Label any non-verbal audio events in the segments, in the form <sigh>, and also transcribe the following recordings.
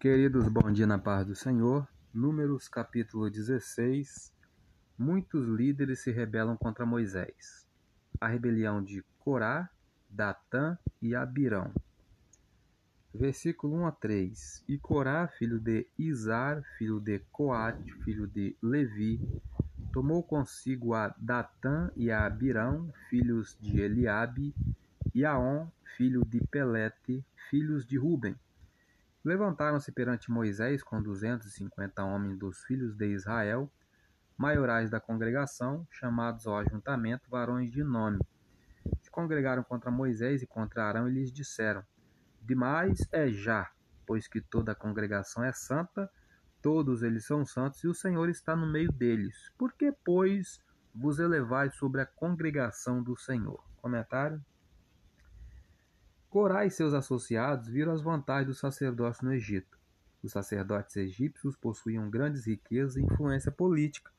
Queridos, bom dia na paz do Senhor. Números capítulo 16. Muitos líderes se rebelam contra Moisés. A rebelião de Corá, Datã e Abirão. Versículo 1 a 3. E Corá, filho de Izar, filho de Coate, filho de Levi, tomou consigo a Datã e a Abirão, filhos de Eliabe, e Aon, filho de Pelete, filhos de Ruben Levantaram-se perante Moisés com duzentos e cinquenta homens dos filhos de Israel, maiorais da congregação, chamados ao ajuntamento, varões de nome. Se congregaram contra Moisés e contra Arão e lhes disseram: Demais é já, pois que toda a congregação é santa, todos eles são santos e o Senhor está no meio deles. Por que, pois, vos elevais sobre a congregação do Senhor? Comentário Corá e seus associados viram as vantagens do sacerdócio no Egito. Os sacerdotes egípcios possuíam grandes riquezas e influência política,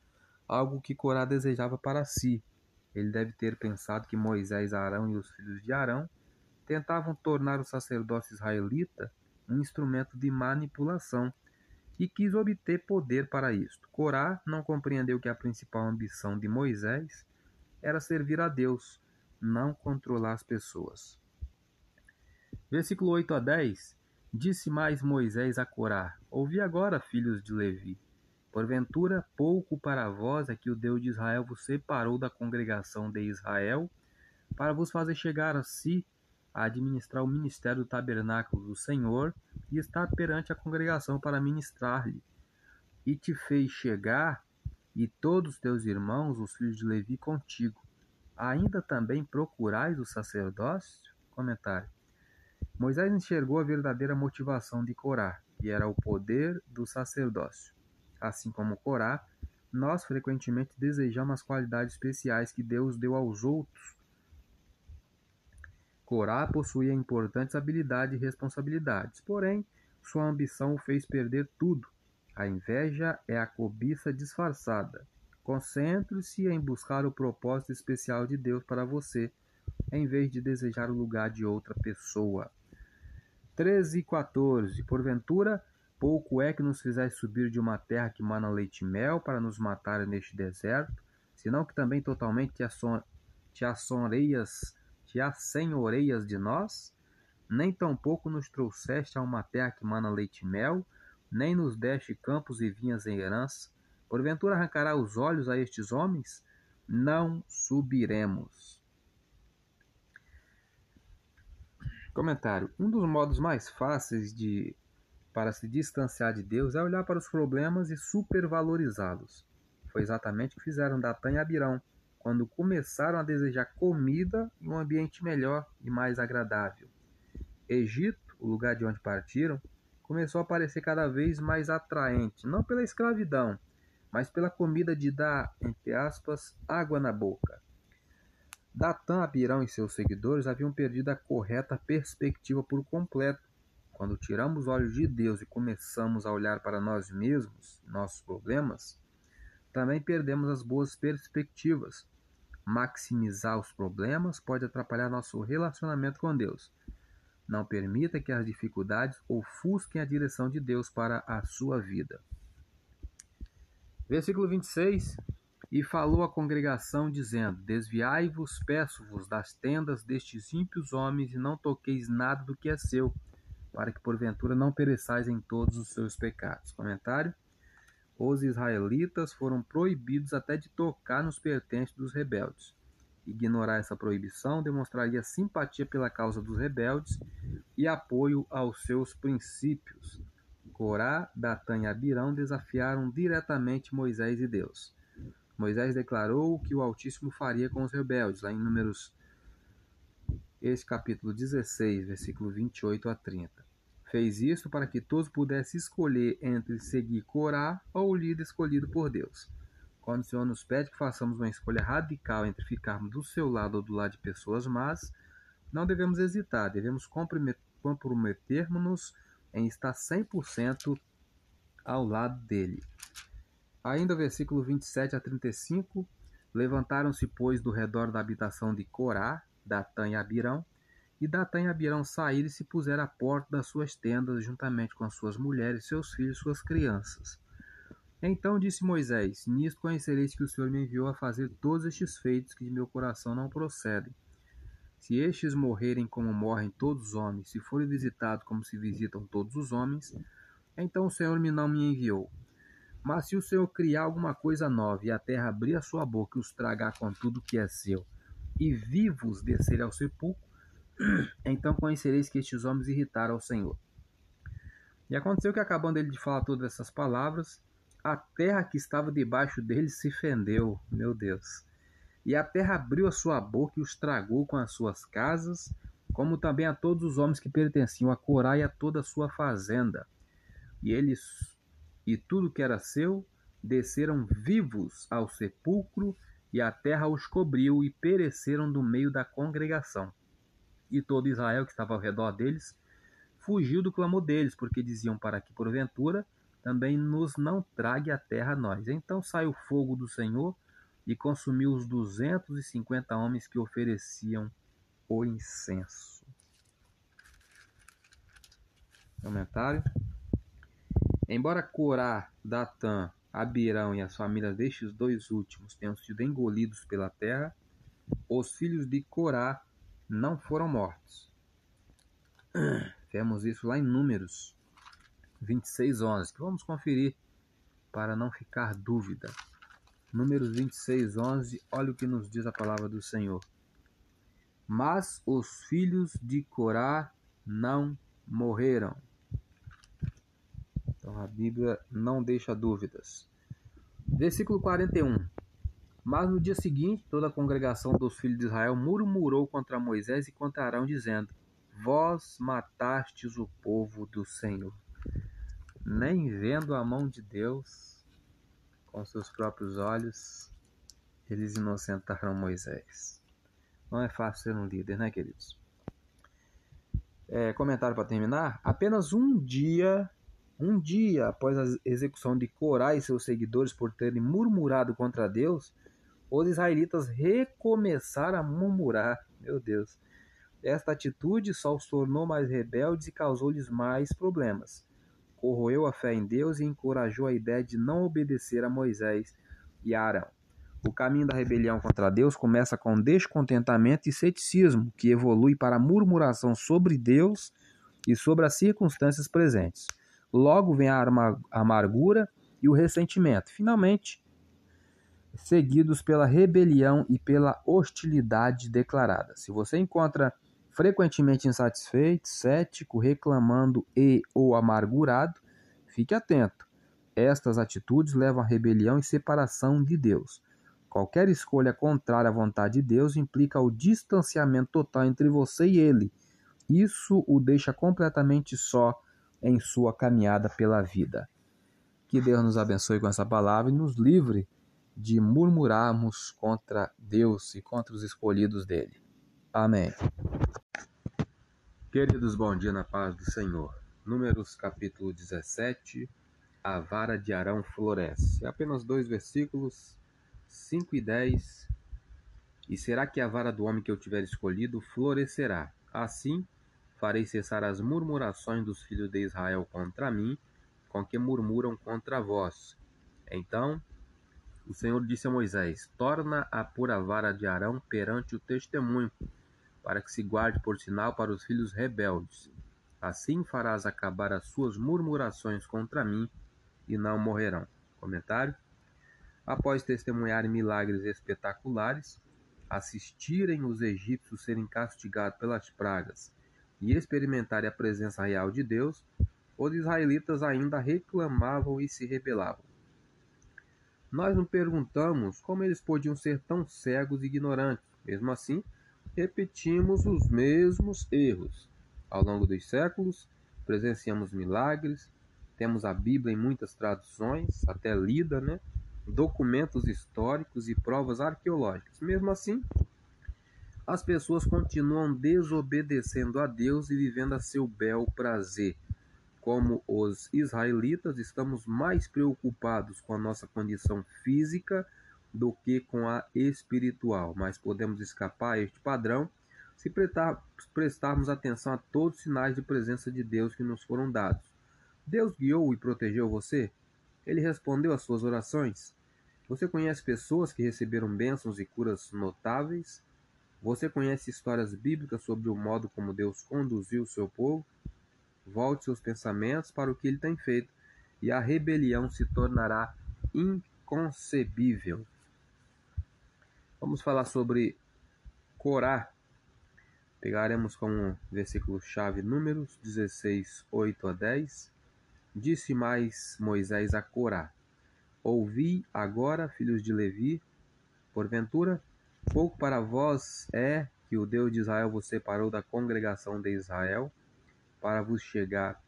algo que Corá desejava para si. Ele deve ter pensado que Moisés, Arão e os filhos de Arão tentavam tornar o sacerdócio israelita um instrumento de manipulação e quis obter poder para isto. Corá não compreendeu que a principal ambição de Moisés era servir a Deus, não controlar as pessoas. Versículo 8 a 10 Disse mais Moisés a Corá: Ouvi agora, filhos de Levi. Porventura, pouco para vós é que o Deus de Israel vos separou da congregação de Israel, para vos fazer chegar a si a administrar o ministério do tabernáculo do Senhor e estar perante a congregação para ministrar-lhe. E te fez chegar, e todos teus irmãos, os filhos de Levi, contigo. Ainda também procurais o sacerdócio? Comentário. Moisés enxergou a verdadeira motivação de Corá, que era o poder do sacerdócio. Assim como Corá, nós frequentemente desejamos as qualidades especiais que Deus deu aos outros. Corá possuía importantes habilidades e responsabilidades, porém, sua ambição o fez perder tudo. A inveja é a cobiça disfarçada. Concentre-se em buscar o propósito especial de Deus para você, em vez de desejar o lugar de outra pessoa. 13 e 14. Porventura, pouco é que nos fizeste subir de uma terra que mana leite e mel para nos matar neste deserto, senão que também totalmente te, asson te te assenhoreias de nós? Nem tampouco nos trouxeste a uma terra que mana leite e mel, nem nos deste campos e vinhas em herança. Porventura arrancará os olhos a estes homens? Não subiremos. Comentário: Um dos modos mais fáceis de para se distanciar de Deus é olhar para os problemas e supervalorizá-los. Foi exatamente o que fizeram Datã e Abirão, quando começaram a desejar comida e um ambiente melhor e mais agradável. Egito, o lugar de onde partiram, começou a parecer cada vez mais atraente, não pela escravidão, mas pela comida de dar, entre aspas, água na boca. Datã, Abirão e seus seguidores haviam perdido a correta perspectiva por completo. Quando tiramos os olhos de Deus e começamos a olhar para nós mesmos, nossos problemas, também perdemos as boas perspectivas. Maximizar os problemas pode atrapalhar nosso relacionamento com Deus. Não permita que as dificuldades ofusquem a direção de Deus para a sua vida. Versículo 26 e falou à congregação, dizendo: Desviai-vos, peço-vos, das tendas destes ímpios homens, e não toqueis nada do que é seu, para que porventura não pereçais em todos os seus pecados. Comentário: Os israelitas foram proibidos até de tocar nos pertences dos rebeldes. Ignorar essa proibição demonstraria simpatia pela causa dos rebeldes e apoio aos seus princípios. Corá, Datã e Abirão desafiaram diretamente Moisés e Deus. Moisés declarou o que o Altíssimo faria com os rebeldes, lá em Números, esse capítulo 16, versículo 28 a 30. Fez isso para que todos pudessem escolher entre seguir Corá ou o líder escolhido por Deus. Quando o Senhor nos pede que façamos uma escolha radical entre ficarmos do seu lado ou do lado de pessoas más, não devemos hesitar, devemos comprometermos-nos em estar 100% ao lado dele. Ainda versículo 27 a 35. Levantaram-se, pois, do redor da habitação de Corá, Datã e Abirão, E Datã e Abirão saíram e se puseram à porta das suas tendas, juntamente com as suas mulheres, seus filhos e suas crianças. Então disse Moisés: Nisto conhecereis que o Senhor me enviou a fazer todos estes feitos que de meu coração não procedem. Se estes morrerem como morrem todos os homens, se forem visitados como se visitam todos os homens, então o Senhor me não me enviou. Mas se o Senhor criar alguma coisa nova e a terra abrir a sua boca e os tragar com tudo que é seu, e vivos descer ao sepulcro, <clears throat> então conhecereis que estes homens irritaram ao Senhor. E aconteceu que, acabando ele de falar todas essas palavras, a terra que estava debaixo dele se fendeu, meu Deus. E a terra abriu a sua boca e os tragou com as suas casas, como também a todos os homens que pertenciam a Corá e a toda a sua fazenda. E eles e tudo que era seu desceram vivos ao sepulcro, e a terra os cobriu e pereceram do meio da congregação e todo Israel que estava ao redor deles fugiu do clamor deles, porque diziam para que, porventura, também nos não trague a terra a nós. Então saiu fogo do Senhor e consumiu os duzentos e cinquenta homens que ofereciam o incenso. Comentário. Embora Corá, Datã, Abirão e as famílias destes dois últimos tenham sido engolidos pela terra, os filhos de Corá não foram mortos. Vemos isso lá em Números 26, 11, que vamos conferir para não ficar dúvida. Números 26, 11, olha o que nos diz a palavra do Senhor. Mas os filhos de Corá não morreram. Então a Bíblia não deixa dúvidas. Versículo 41. Mas no dia seguinte, toda a congregação dos filhos de Israel murmurou contra Moisés e contra Arão, dizendo: Vós matastes o povo do Senhor. Nem vendo a mão de Deus com seus próprios olhos, eles inocentaram Moisés. Não é fácil ser um líder, né, queridos? É, comentário para terminar: apenas um dia, um dia após a execução de Corá e seus seguidores por terem murmurado contra Deus, os israelitas recomeçaram a murmurar. Meu Deus. Esta atitude só os tornou mais rebeldes e causou-lhes mais problemas. Corroeu a fé em Deus e encorajou a ideia de não obedecer a Moisés e a Arão. O caminho da rebelião contra Deus começa com descontentamento e ceticismo, que evolui para murmuração sobre Deus e sobre as circunstâncias presentes. Logo vem a amargura e o ressentimento. Finalmente, seguidos pela rebelião e pela hostilidade declarada. Se você encontra frequentemente insatisfeito, cético, reclamando e ou amargurado, fique atento. Estas atitudes levam à rebelião e separação de Deus. Qualquer escolha contrária à vontade de Deus implica o distanciamento total entre você e ele. Isso o deixa completamente só em sua caminhada pela vida. Que Deus nos abençoe com essa palavra e nos livre de murmurarmos contra Deus e contra os escolhidos dele. Amém. Queridos, bom dia na paz do Senhor. Números capítulo 17. A vara de Arão floresce. Apenas dois versículos, 5 e 10. E será que a vara do homem que eu tiver escolhido florescerá? Assim farei cessar as murmurações dos filhos de Israel contra mim, com que murmuram contra vós. Então o Senhor disse a Moisés: Torna a pôr a vara de Arão perante o testemunho, para que se guarde por sinal para os filhos rebeldes. Assim farás acabar as suas murmurações contra mim, e não morrerão. Comentário. Após testemunharem milagres espetaculares, assistirem os egípcios serem castigados pelas pragas e experimentarem a presença real de Deus, os israelitas ainda reclamavam e se rebelavam. Nós nos perguntamos como eles podiam ser tão cegos e ignorantes. Mesmo assim, repetimos os mesmos erros. Ao longo dos séculos, presenciamos milagres, temos a Bíblia em muitas traduções, até lida, né? documentos históricos e provas arqueológicas. Mesmo assim, as pessoas continuam desobedecendo a Deus e vivendo a seu bel prazer como os israelitas, estamos mais preocupados com a nossa condição física do que com a espiritual, mas podemos escapar a este padrão Se prestarmos atenção a todos os sinais de presença de Deus que nos foram dados, Deus guiou e protegeu você? Ele respondeu às suas orações? Você conhece pessoas que receberam bênçãos e curas notáveis? Você conhece histórias bíblicas sobre o modo como Deus conduziu o seu povo? Volte seus pensamentos para o que ele tem feito, e a rebelião se tornará inconcebível. Vamos falar sobre Corá. Pegaremos como versículo-chave Números 16, 8 a 10. Disse mais Moisés a Corá: Ouvi agora, filhos de Levi, porventura, pouco para vós é que o Deus de Israel vos separou da congregação de Israel, para vos chegar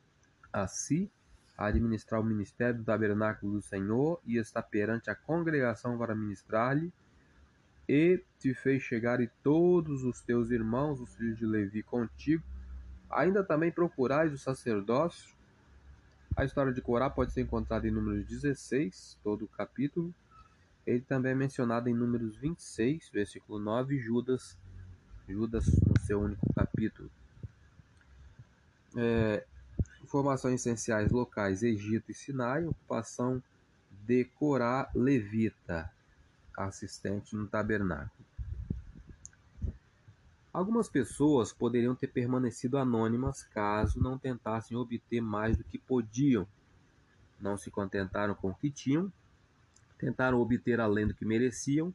a si, a administrar o ministério do tabernáculo do Senhor e estar perante a congregação para ministrar-lhe, e te fez chegar e todos os teus irmãos, os filhos de Levi, contigo. Ainda também procurais o sacerdócio. A história de Corá pode ser encontrada em Números 16, todo o capítulo. Ele também é mencionado em Números 26, versículo 9, Judas, Judas no seu único capítulo. É, informações essenciais locais: Egito e Sinai, ocupação de Corá levita assistente no tabernáculo. Algumas pessoas poderiam ter permanecido anônimas caso não tentassem obter mais do que podiam. Não se contentaram com o que tinham, tentaram obter além do que mereciam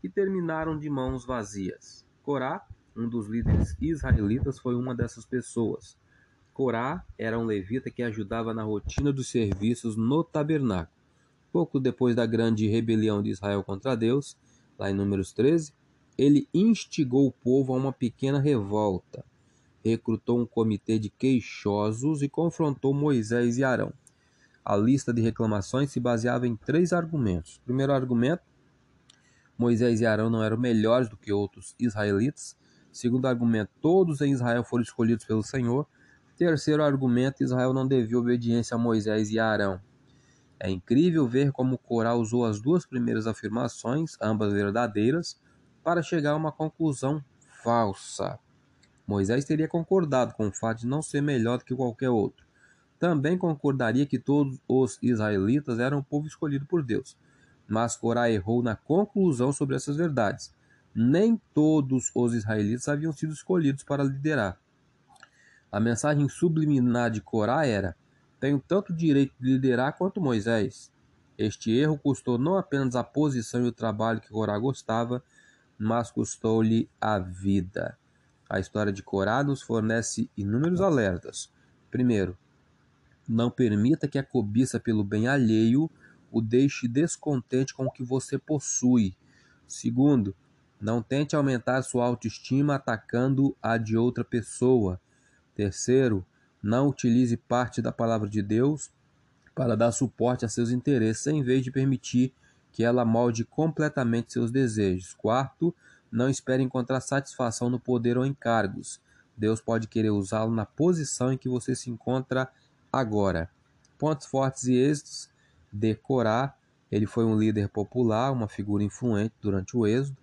e terminaram de mãos vazias. Corá, um dos líderes israelitas, foi uma dessas pessoas. Corá era um levita que ajudava na rotina dos serviços no tabernáculo. Pouco depois da grande rebelião de Israel contra Deus, lá em Números 13, ele instigou o povo a uma pequena revolta. Recrutou um comitê de queixosos e confrontou Moisés e Arão. A lista de reclamações se baseava em três argumentos. Primeiro argumento: Moisés e Arão não eram melhores do que outros israelitas. Segundo argumento: todos em Israel foram escolhidos pelo Senhor. Terceiro argumento: Israel não devia obediência a Moisés e a Arão. É incrível ver como Corá usou as duas primeiras afirmações, ambas verdadeiras, para chegar a uma conclusão falsa. Moisés teria concordado com o fato de não ser melhor do que qualquer outro. Também concordaria que todos os israelitas eram o povo escolhido por Deus. Mas Corá errou na conclusão sobre essas verdades. Nem todos os israelitas haviam sido escolhidos para liderar. A mensagem subliminar de Corá era: tenho tanto direito de liderar quanto Moisés. Este erro custou não apenas a posição e o trabalho que Corá gostava, mas custou-lhe a vida. A história de Corá nos fornece inúmeros alertas. Primeiro, não permita que a cobiça pelo bem alheio o deixe descontente com o que você possui. Segundo, não tente aumentar sua autoestima atacando a de outra pessoa. Terceiro, não utilize parte da palavra de Deus para dar suporte a seus interesses, em vez de permitir que ela molde completamente seus desejos. Quarto, não espere encontrar satisfação no poder ou em cargos. Deus pode querer usá-lo na posição em que você se encontra agora. Pontos fortes e êxitos. Decorar. Ele foi um líder popular, uma figura influente durante o Êxodo.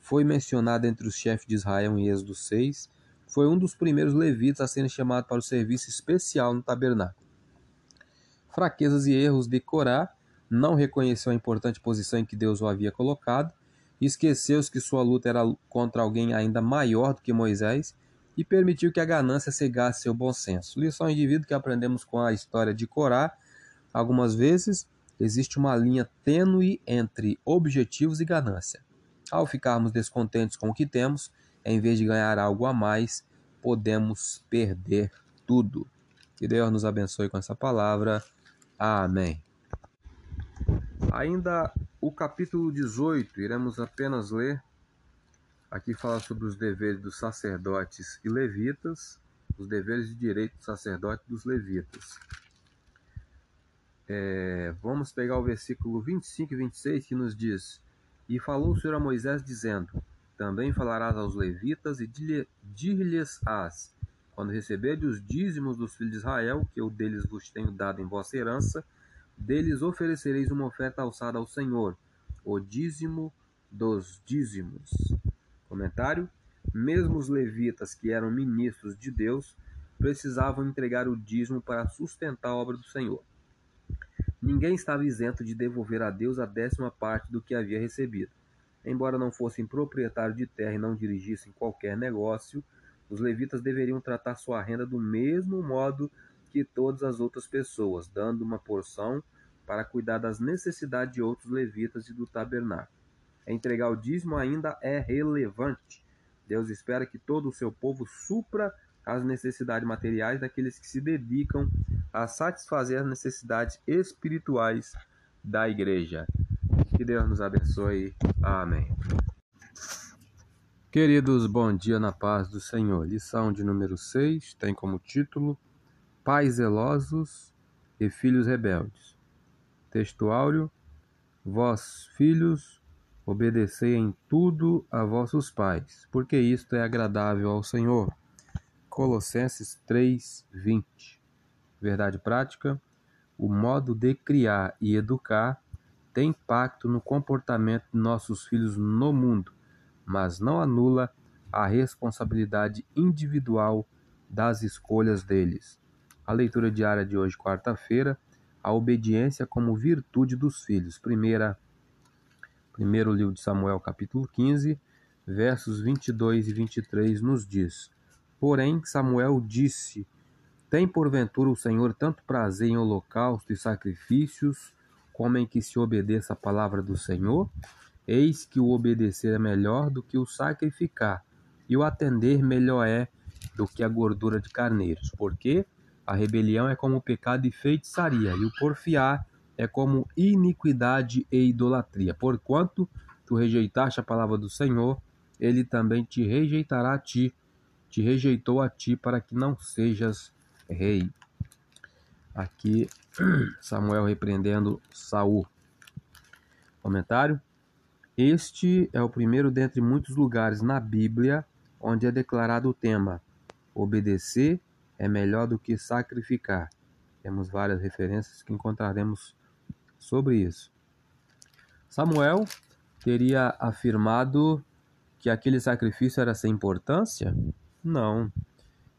Foi mencionado entre os chefes de Israel em Êxodo 6 foi um dos primeiros levitas a serem chamados para o serviço especial no tabernáculo. Fraquezas e erros de Corá, não reconheceu a importante posição em que Deus o havia colocado, esqueceu-se que sua luta era contra alguém ainda maior do que Moisés e permitiu que a ganância cegasse seu bom senso. Lição indivíduo que aprendemos com a história de Corá. Algumas vezes existe uma linha tênue entre objetivos e ganância. Ao ficarmos descontentes com o que temos, em vez de ganhar algo a mais, podemos perder tudo. Que Deus nos abençoe com essa palavra. Amém. Ainda o capítulo 18, iremos apenas ler. Aqui fala sobre os deveres dos sacerdotes e levitas, os deveres de direito do sacerdote e dos levitas. É, vamos pegar o versículo 25 e 26 que nos diz: E falou o Senhor a Moisés, dizendo: também falarás aos levitas e dir-lhes-ás, quando receberdes os dízimos dos filhos de Israel, que eu deles vos tenho dado em vossa herança, deles oferecereis uma oferta alçada ao Senhor, o dízimo dos dízimos. Comentário: Mesmo os levitas, que eram ministros de Deus, precisavam entregar o dízimo para sustentar a obra do Senhor. Ninguém estava isento de devolver a Deus a décima parte do que havia recebido. Embora não fossem proprietários de terra e não dirigissem qualquer negócio, os levitas deveriam tratar sua renda do mesmo modo que todas as outras pessoas, dando uma porção para cuidar das necessidades de outros levitas e do tabernáculo. Entregar o dízimo ainda é relevante. Deus espera que todo o seu povo supra as necessidades materiais daqueles que se dedicam a satisfazer as necessidades espirituais da igreja. Que Deus nos abençoe. Amém. Queridos, bom dia na paz do Senhor. Lição de número 6 tem como título Pais zelosos e filhos rebeldes. Textuário: Vós, filhos, obedecei em tudo a vossos pais, porque isto é agradável ao Senhor. Colossenses 3:20. Verdade prática: o modo de criar e educar tem impacto no comportamento de nossos filhos no mundo, mas não anula a responsabilidade individual das escolhas deles. A leitura diária de hoje, quarta-feira, a obediência como virtude dos filhos. Primeira, primeiro livro de Samuel, capítulo 15, versos 22 e 23 nos diz: Porém, Samuel disse: Tem porventura o Senhor tanto prazer em holocausto e sacrifícios, como em que se obedeça a palavra do Senhor? Eis que o obedecer é melhor do que o sacrificar, e o atender melhor é do que a gordura de carneiros. Porque a rebelião é como o pecado e feitiçaria, e o porfiar é como iniquidade e idolatria. Porquanto tu rejeitaste a palavra do Senhor, ele também te rejeitará a ti, te rejeitou a ti para que não sejas rei. Aqui <clears throat> Samuel repreendendo Saul. Comentário: Este é o primeiro dentre muitos lugares na Bíblia onde é declarado o tema obedecer é melhor do que sacrificar. Temos várias referências que encontraremos sobre isso. Samuel teria afirmado que aquele sacrifício era sem importância? Não.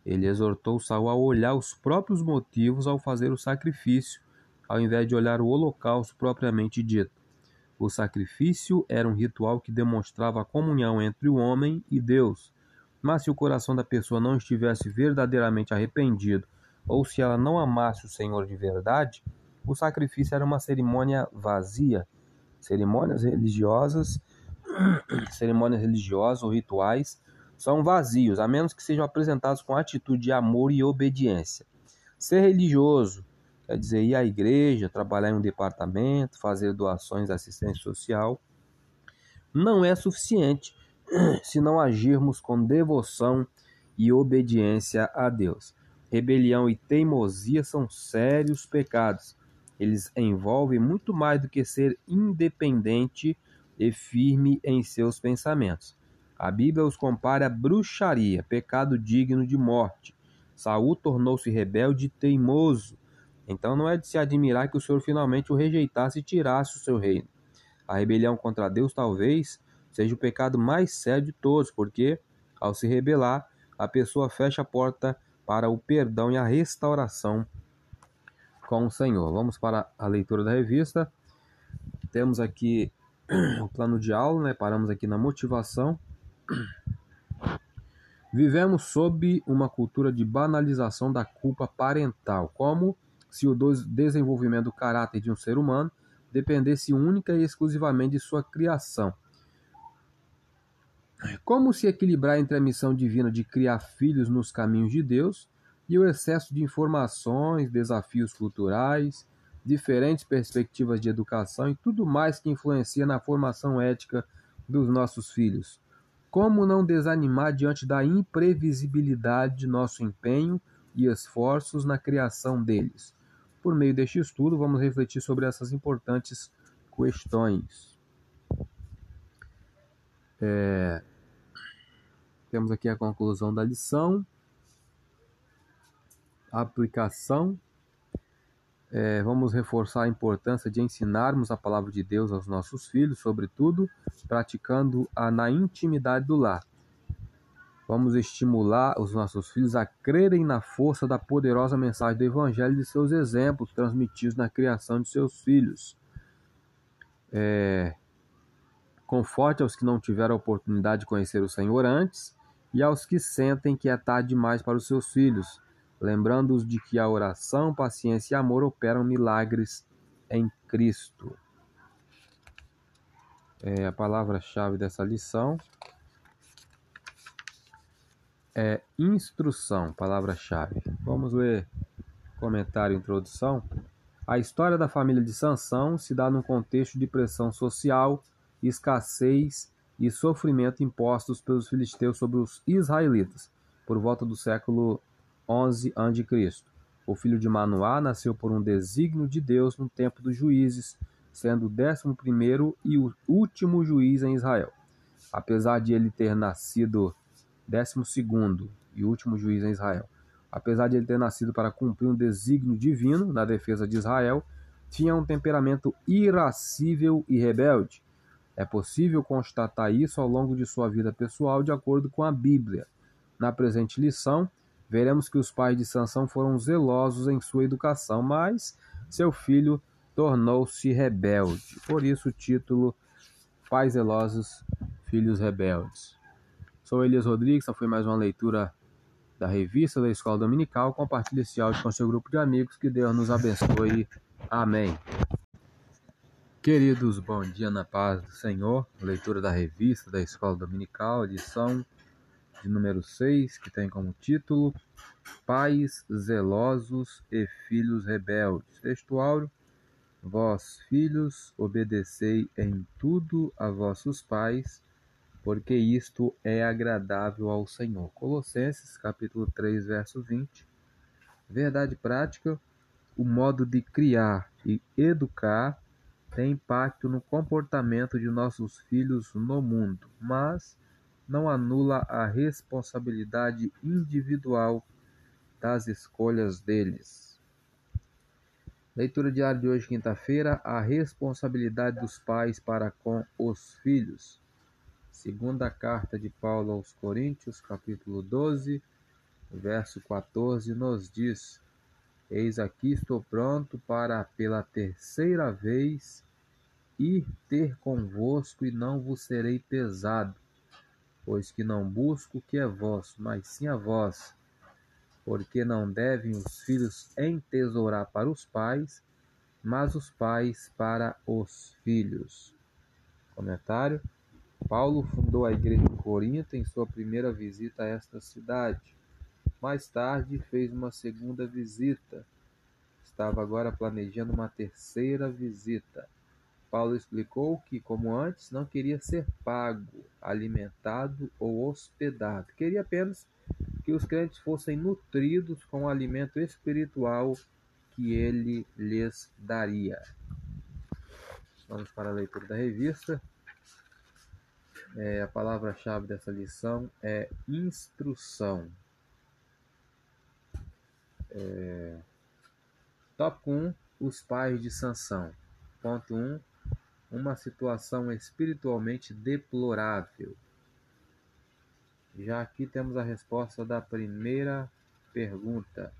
Ele exortou Saul a olhar os próprios motivos ao fazer o sacrifício, ao invés de olhar o holocausto propriamente dito. O sacrifício era um ritual que demonstrava a comunhão entre o homem e Deus, mas se o coração da pessoa não estivesse verdadeiramente arrependido, ou se ela não amasse o Senhor de verdade, o sacrifício era uma cerimônia vazia. Cerimônias religiosas, <clears throat> cerimônias religiosas ou rituais são vazios, a menos que sejam apresentados com atitude de amor e obediência. Ser religioso quer dizer ir à igreja, trabalhar em um departamento, fazer doações assistência social, não é suficiente <clears throat> se não agirmos com devoção e obediência a Deus. Rebelião e teimosia são sérios pecados. Eles envolvem muito mais do que ser independente e firme em seus pensamentos. A Bíblia os compara a bruxaria, pecado digno de morte. Saul tornou-se rebelde e teimoso. Então não é de se admirar que o Senhor finalmente o rejeitasse e tirasse o seu reino. A rebelião contra Deus talvez seja o pecado mais sério de todos, porque, ao se rebelar, a pessoa fecha a porta para o perdão e a restauração com o Senhor. Vamos para a leitura da revista. Temos aqui <clears throat> o plano de aula, né? Paramos aqui na motivação. <clears throat> Vivemos sob uma cultura de banalização da culpa parental, como se o desenvolvimento do caráter de um ser humano dependesse única e exclusivamente de sua criação. Como se equilibrar entre a missão divina de criar filhos nos caminhos de Deus e o excesso de informações, desafios culturais, diferentes perspectivas de educação e tudo mais que influencia na formação ética dos nossos filhos? Como não desanimar diante da imprevisibilidade de nosso empenho e esforços na criação deles? Por meio deste estudo, vamos refletir sobre essas importantes questões. É, temos aqui a conclusão da lição. Aplicação. É, vamos reforçar a importância de ensinarmos a palavra de Deus aos nossos filhos, sobretudo praticando-a na intimidade do lar. Vamos estimular os nossos filhos a crerem na força da poderosa mensagem do Evangelho e de seus exemplos transmitidos na criação de seus filhos. É... Conforte aos que não tiveram a oportunidade de conhecer o Senhor antes e aos que sentem que é tarde demais para os seus filhos, lembrando-os de que a oração, paciência e amor operam milagres em Cristo. É a palavra-chave dessa lição é instrução, palavra-chave. Vamos ler comentário introdução. A história da família de Sansão se dá num contexto de pressão social, escassez e sofrimento impostos pelos filisteus sobre os israelitas, por volta do século 11 a.C. O filho de Manoá nasceu por um desígnio de Deus no tempo dos juízes, sendo o décimo primeiro e o último juiz em Israel. Apesar de ele ter nascido décimo segundo e último juiz em Israel. Apesar de ele ter nascido para cumprir um desígnio divino na defesa de Israel, tinha um temperamento irascível e rebelde. É possível constatar isso ao longo de sua vida pessoal, de acordo com a Bíblia. Na presente lição, veremos que os pais de Sansão foram zelosos em sua educação, mas seu filho tornou-se rebelde. Por isso o título Pais zelosos, filhos rebeldes. Sou Elias Rodrigues, essa foi mais uma leitura da revista da Escola Dominical. Compartilhe esse áudio com seu grupo de amigos. Que Deus nos abençoe. Amém. Queridos, bom dia na paz do Senhor. Leitura da revista da Escola Dominical, edição de número 6, que tem como título Pais zelosos e filhos rebeldes. Textuário: Vós, filhos, obedecei em tudo a vossos pais porque isto é agradável ao Senhor. Colossenses, capítulo 3, verso 20. Verdade prática, o modo de criar e educar tem impacto no comportamento de nossos filhos no mundo, mas não anula a responsabilidade individual das escolhas deles. Leitura diária de hoje, quinta-feira, a responsabilidade dos pais para com os filhos. Segunda carta de Paulo aos Coríntios, capítulo 12, verso 14, nos diz: Eis aqui estou pronto para pela terceira vez ir ter convosco e não vos serei pesado, pois que não busco o que é vosso, mas sim a vós. Porque não devem os filhos entesourar para os pais, mas os pais para os filhos. Comentário Paulo fundou a igreja em Corinto em sua primeira visita a esta cidade. Mais tarde fez uma segunda visita. Estava agora planejando uma terceira visita. Paulo explicou que, como antes, não queria ser pago, alimentado ou hospedado. Queria apenas que os crentes fossem nutridos com o alimento espiritual que ele lhes daria. Vamos para a leitura da revista. É, a palavra-chave dessa lição é instrução. É, tópico 1: Os pais de Sansão. Ponto 1: Uma situação espiritualmente deplorável. Já aqui temos a resposta da primeira pergunta.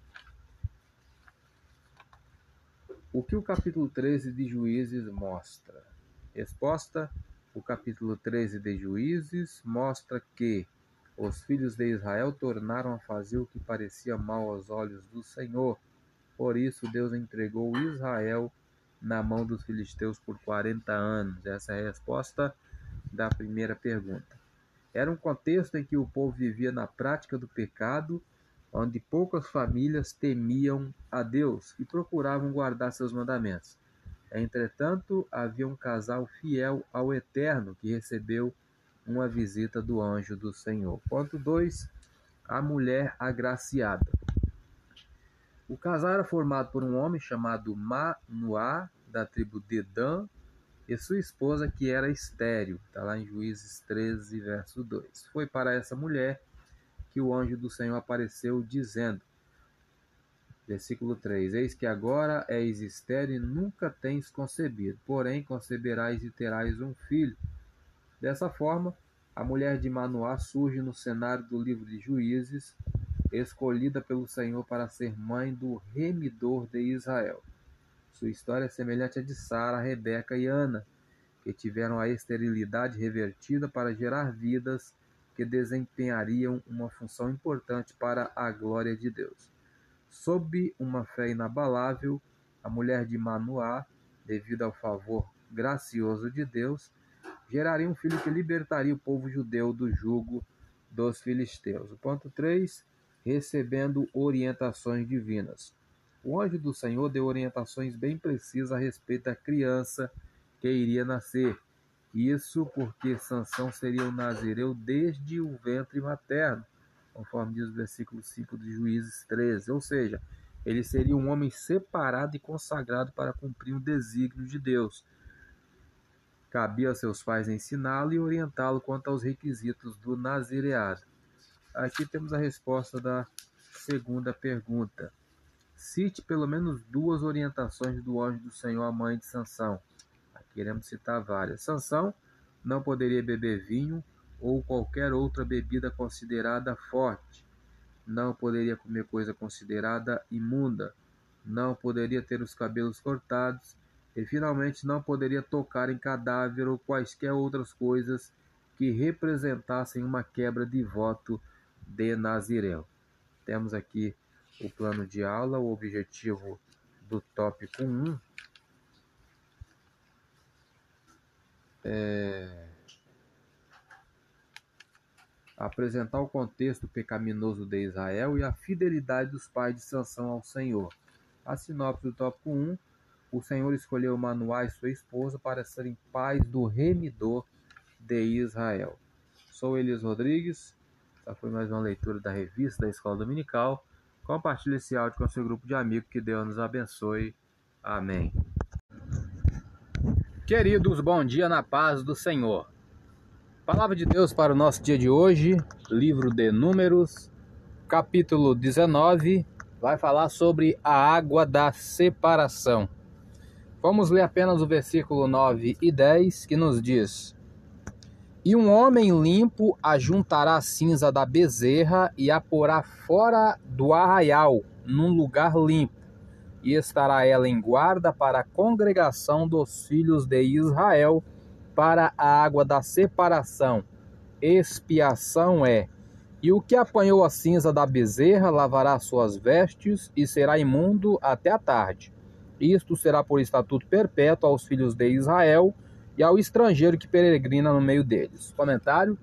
O que o capítulo 13 de Juízes mostra? Resposta: o capítulo 13 de Juízes mostra que os filhos de Israel tornaram a fazer o que parecia mal aos olhos do Senhor. Por isso, Deus entregou Israel na mão dos filisteus por 40 anos. Essa é a resposta da primeira pergunta. Era um contexto em que o povo vivia na prática do pecado, onde poucas famílias temiam a Deus e procuravam guardar seus mandamentos. Entretanto, havia um casal fiel ao Eterno que recebeu uma visita do anjo do Senhor. Ponto 2. A mulher agraciada. O casal era formado por um homem chamado Manoá, da tribo de Dan, e sua esposa, que era estéril. Está lá em Juízes 13, verso 2. Foi para essa mulher que o anjo do Senhor apareceu, dizendo: Versículo 3: Eis que agora és estéril e nunca tens concebido, porém conceberás e terás um filho. Dessa forma, A mulher de Manoá surge no cenário do livro de Juízes, escolhida pelo Senhor para ser mãe do remidor de Israel. Sua história é semelhante à de Sara, Rebeca e Ana, que tiveram a esterilidade revertida para gerar vidas que desempenhariam uma função importante para a glória de Deus. Sob uma fé inabalável, a mulher de Manoá, devido ao favor gracioso de Deus, geraria um filho que libertaria o povo judeu do jugo dos filisteus. O ponto 3, recebendo orientações divinas. O anjo do Senhor deu orientações bem precisas a respeito da criança que iria nascer. Isso porque Sansão seria o nazireu desde o ventre materno, conforme diz o versículo 5 de Juízes 13. Ou seja, ele seria um homem separado e consagrado para cumprir o desígnio de Deus. Cabia a seus pais ensiná-lo e orientá-lo quanto aos requisitos do nazireado. Aqui temos a resposta da segunda pergunta. Cite pelo menos duas orientações do anjo do Senhor à mãe de Sansão. Queremos citar várias. Sansão não poderia beber vinho ou qualquer outra bebida considerada forte. Não poderia comer coisa considerada imunda. Não poderia ter os cabelos cortados. E finalmente não poderia tocar em cadáver ou quaisquer outras coisas que representassem uma quebra de voto de Nazireu. Temos aqui o plano de aula, o objetivo do tópico 1 é, apresentar o contexto pecaminoso de Israel e a fidelidade dos pais de Sansão ao Senhor. A sinopse do tópico 1, o Senhor escolheu Manoá e sua esposa para serem pais do remidor de Israel. Sou Elias Rodrigues, essa foi mais uma leitura da revista da Escola Dominical. Compartilhe esse áudio com seu grupo de amigos, que Deus nos abençoe. Amém. Queridos, bom dia na paz do Senhor. Palavra de Deus para o nosso dia de hoje, livro de Números, capítulo 19, vai falar sobre a água da separação. Vamos ler apenas o versículo 9 e 10 que nos diz: E um homem limpo ajuntará a cinza da bezerra e a porá fora do arraial, num lugar limpo e estará ela em guarda para a congregação dos filhos de Israel, para a água da separação. Expiação é. E o que apanhou a cinza da bezerra lavará suas vestes e será imundo até a tarde. Isto será por estatuto perpétuo aos filhos de Israel e ao estrangeiro que peregrina no meio deles. Comentário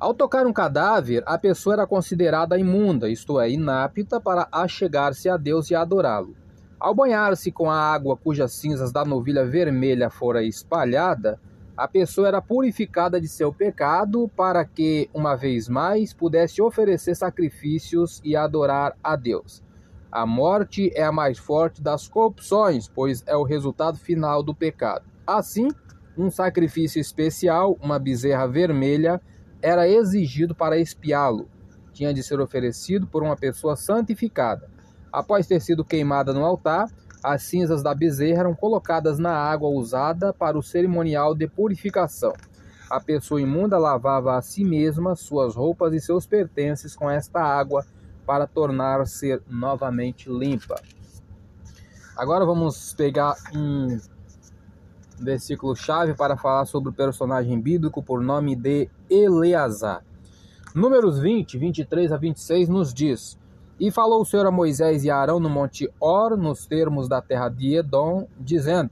ao tocar um cadáver, a pessoa era considerada imunda, isto é, inapta para achegar-se a Deus e adorá-lo. Ao banhar-se com a água cujas cinzas da novilha vermelha fora espalhada, a pessoa era purificada de seu pecado para que, uma vez mais, pudesse oferecer sacrifícios e adorar a Deus. A morte é a mais forte das corrupções, pois é o resultado final do pecado. Assim, um sacrifício especial, uma bezerra vermelha, era exigido para espiá-lo. Tinha de ser oferecido por uma pessoa santificada. Após ter sido queimada no altar, as cinzas da bezerra eram colocadas na água usada para o cerimonial de purificação. A pessoa imunda lavava a si mesma suas roupas e seus pertences com esta água para tornar-se novamente limpa. Agora vamos pegar um versículo chave para falar sobre o personagem bíblico por nome de Eleazar. Números 20, 23 a 26 nos diz: E falou o Senhor a Moisés e a Arão no monte Or, nos termos da terra de Edom, dizendo: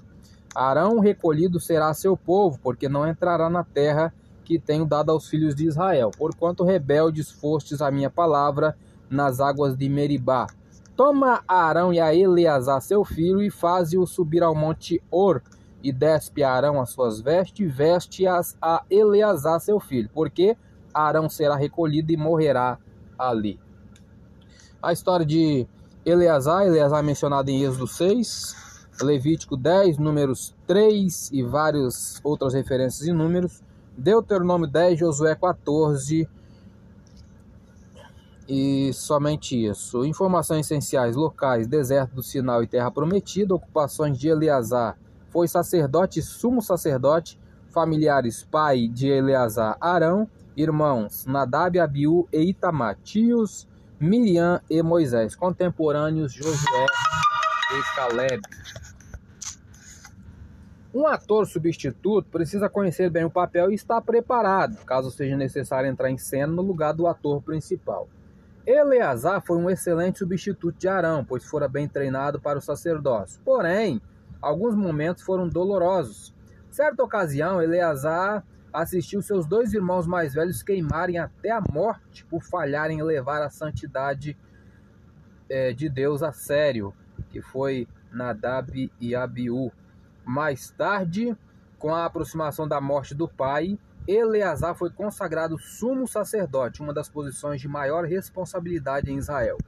Arão recolhido será seu povo, porque não entrará na terra que tenho dado aos filhos de Israel, porquanto rebeldes fostes a minha palavra nas águas de Meribá. Toma Arão e a Eleazar seu filho e faze-o subir ao monte Or, e despe Arão as suas vestes, veste-as a Eleazar seu filho, porque Arão será recolhido e morrerá ali. A história de Eleazar, Eleazar é mencionado em Êxodo 6, Levítico 10, números 3 e várias outras referências em números, Deuteronômio 10, Josué 14 e somente isso. Informações essenciais locais, deserto do Sinal e terra prometida, ocupações de Eleazar foi sacerdote sumo sacerdote, Familiares: pai de Eleazar, Arão. Irmãos: Nadab, Abiú e Itamar. Tios: Miriam e Moisés. Contemporâneos: Josué e Caleb. Um ator substituto precisa conhecer bem o papel e estar preparado, caso seja necessário entrar em cena no lugar do ator principal. Eleazar foi um excelente substituto de Arão, pois fora bem treinado para o sacerdócio. Porém, alguns momentos foram dolorosos. Certa ocasião, Eleazar assistiu seus dois irmãos mais velhos queimarem até a morte por falharem em levar a santidade é, de Deus a sério, que foi Nadab e Abiú. Mais tarde, com a aproximação da morte do pai, Eleazar foi consagrado sumo sacerdote, uma das posições de maior responsabilidade em Israel.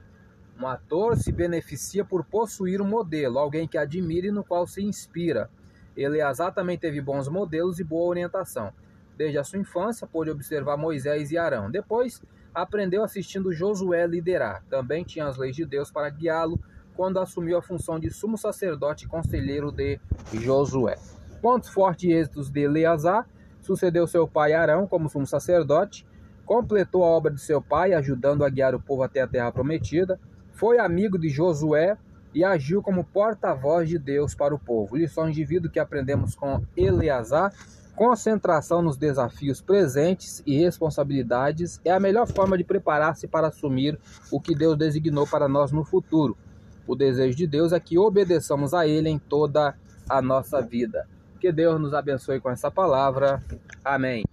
Um ator se beneficia por possuir um modelo, alguém que admire e no qual se inspira. Eleazar também teve bons modelos e boa orientação. Desde a sua infância, pôde observar Moisés e Arão. Depois, aprendeu assistindo Josué liderar. Também tinha as leis de Deus para guiá-lo quando assumiu a função de sumo sacerdote e conselheiro de Josué. Pontos fortes e êxitos de Eleazar, sucedeu seu pai Arão como sumo sacerdote, completou a obra de seu pai, ajudando a guiar o povo até a terra prometida, foi amigo de Josué e agiu como porta-voz de Deus para o povo. Lições de vida que aprendemos com Eleazar. Concentração nos desafios presentes e responsabilidades é a melhor forma de preparar-se para assumir o que Deus designou para nós no futuro. O desejo de Deus é que obedeçamos a Ele em toda a nossa vida. Que Deus nos abençoe com essa palavra. Amém.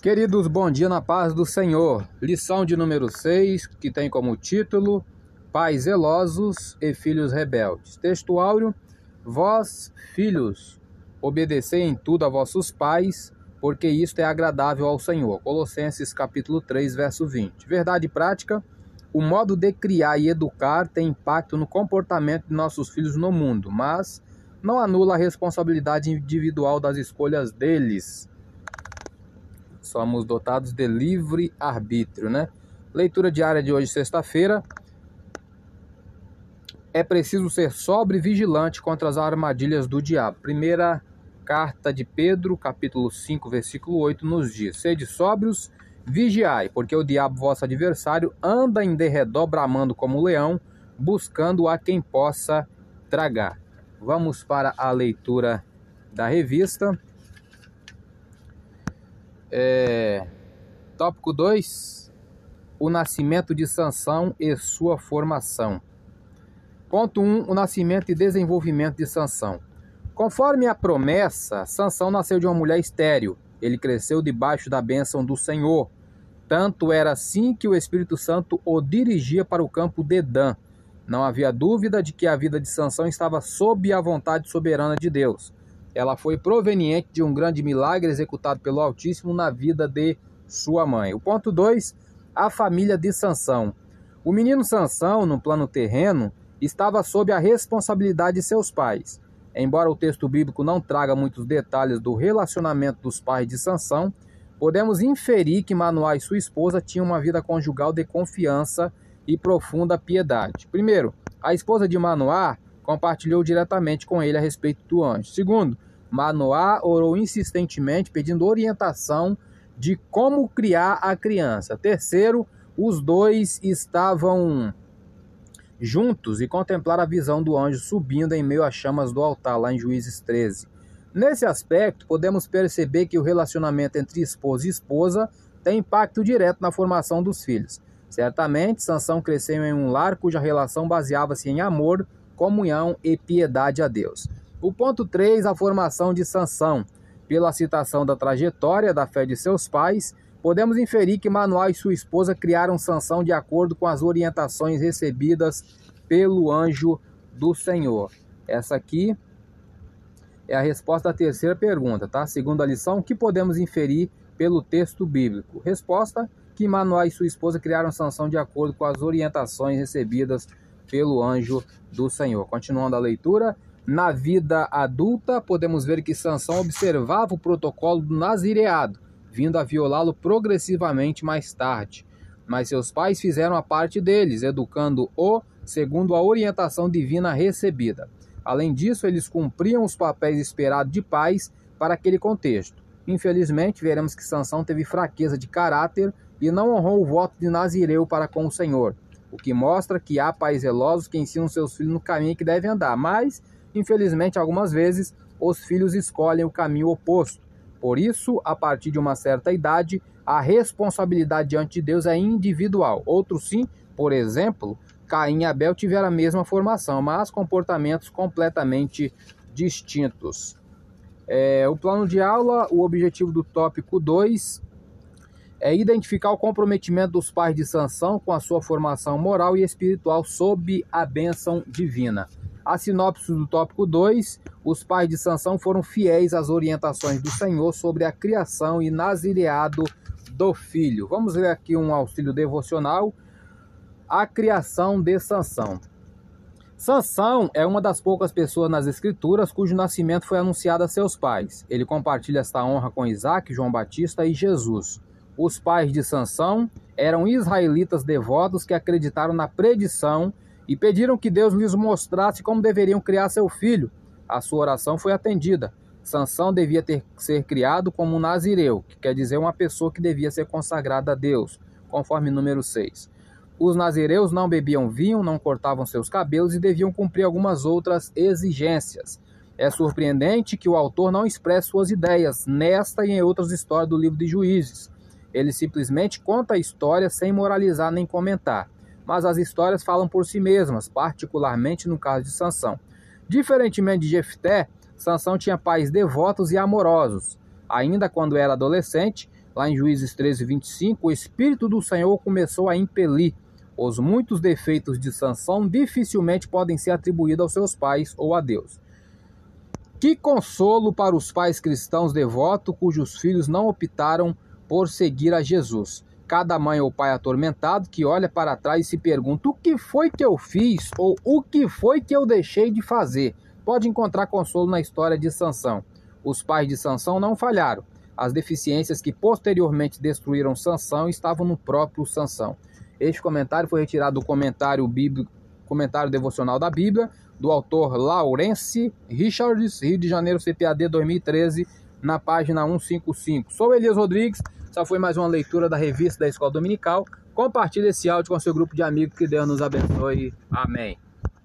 Queridos, bom dia na paz do Senhor. Lição de número 6, que tem como título Pais zelosos e filhos rebeldes. Texto áureo: Vós, filhos, obedecei em tudo a vossos pais, porque isto é agradável ao Senhor. Colossenses capítulo 3, verso 20. Verdade prática: o modo de criar e educar tem impacto no comportamento de nossos filhos no mundo, mas não anula a responsabilidade individual das escolhas deles. Somos dotados de livre arbítrio, né? Leitura diária de hoje, sexta-feira. É preciso ser sóbrio e vigilante contra as armadilhas do diabo. Primeira carta de Pedro, capítulo 5, versículo 8, nos diz: Sede sóbrios Vigiai, porque o diabo, vosso adversário, anda em derredor bramando como leão, buscando a quem possa tragar. Vamos para a leitura da revista. É... Tópico 2: O nascimento de Sansão e sua formação. Ponto 1: um, O nascimento e desenvolvimento de Sansão. Conforme a promessa, Sansão nasceu de uma mulher estéril ele cresceu debaixo da bênção do Senhor. Tanto era assim que o Espírito Santo o dirigia para o campo de Dan. Não havia dúvida de que a vida de Sansão estava sob a vontade soberana de Deus. Ela foi proveniente de um grande milagre executado pelo Altíssimo na vida de sua mãe. O ponto 2, a família de Sansão. O menino Sansão, no plano terreno, estava sob a responsabilidade de seus pais. Embora o texto bíblico não traga muitos detalhes do relacionamento dos pais de Sansão, podemos inferir que Manoá e sua esposa tinham uma vida conjugal de confiança e profunda piedade. Primeiro, a esposa de Manoá compartilhou diretamente com ele a respeito do anjo. Segundo, Manoá orou insistentemente pedindo orientação de como criar a criança. Terceiro, os dois estavam juntos e contemplar a visão do anjo subindo em meio às chamas do altar, lá em Juízes 13. Nesse aspecto, podemos perceber que o relacionamento entre esposo e esposa tem impacto direto na formação dos filhos. Certamente, Sansão cresceu em um lar cuja relação baseava-se em amor, comunhão e piedade a Deus. O ponto 3, a formação de Sansão. Pela citação da trajetória da fé de seus pais, podemos inferir que Manuel e sua esposa criaram Sansão de acordo com as orientações recebidas pelo anjo do Senhor. Essa aqui é a resposta à terceira pergunta, tá? Segundo a lição, o que podemos inferir pelo texto bíblico? Resposta: que Manuel e sua esposa criaram Sansão de acordo com as orientações recebidas pelo anjo do Senhor. Continuando a leitura, na vida adulta, podemos ver que Sansão observava o protocolo do nazireado vindo a violá-lo progressivamente mais tarde. Mas seus pais fizeram a parte deles, educando-o segundo a orientação divina recebida. Além disso, eles cumpriam os papéis esperados de pais, para aquele contexto. Infelizmente, veremos que Sansão teve fraqueza de caráter e não honrou o voto de Nazireu para com o Senhor, o que mostra que há pais zelosos que ensinam seus filhos no caminho que devem andar, mas, infelizmente, algumas vezes os filhos escolhem o caminho oposto. Por isso, a partir de uma certa idade, a responsabilidade diante de Deus é individual. Outros sim, por exemplo, Caim e Abel tiveram a mesma formação, mas comportamentos completamente distintos. É, o plano de aula, o objetivo do tópico 2 é identificar o comprometimento dos pais de Sansão com a sua formação moral e espiritual sob a bênção divina. A sinopse do tópico 2, os pais de Sansão foram fiéis às orientações do Senhor sobre a criação e nazireado do filho. Vamos ler aqui um auxílio devocional, a criação de Sansão. Sansão é uma das poucas pessoas nas escrituras cujo nascimento foi anunciado a seus pais. Ele compartilha esta honra com Isaac, João Batista e Jesus. Os pais de Sansão eram israelitas devotos que acreditaram na predição e pediram que Deus lhes mostrasse como deveriam criar seu filho. A sua oração foi atendida. Sansão devia ter, ser criado como um nazireu, que quer dizer uma pessoa que devia ser consagrada a Deus, conforme número 6. Os nazireus não bebiam vinho, não cortavam seus cabelos e deviam cumprir algumas outras exigências. É surpreendente que o autor não expresse suas ideias nesta e em outras histórias do livro de Juízes. Ele simplesmente conta a história sem moralizar nem comentar. Mas as histórias falam por si mesmas, particularmente no caso de Sansão. Diferentemente de Jefté, Sansão tinha pais devotos e amorosos. Ainda quando era adolescente, lá em Juízes 13, 25, o Espírito do Senhor começou a impelir os muitos defeitos de Sansão dificilmente podem ser atribuídos aos seus pais ou a Deus. Que consolo para os pais cristãos devotos cujos filhos não optaram por seguir a Jesus. Cada mãe ou pai atormentado que olha para trás e se pergunta: o que foi que eu fiz ou o que foi que eu deixei de fazer? Pode encontrar consolo na história de Sansão. Os pais de Sansão não falharam. As deficiências que posteriormente destruíram Sansão estavam no próprio Sansão. Este comentário foi retirado do comentário bíblico, comentário devocional da Bíblia, do autor Laurence Richards, Rio de Janeiro, CPAD 2013, na página 155. Sou Elias Rodrigues, essa foi mais uma leitura da revista da Escola Dominical. Compartilhe esse áudio com seu grupo de amigos, que Deus nos abençoe. Amém.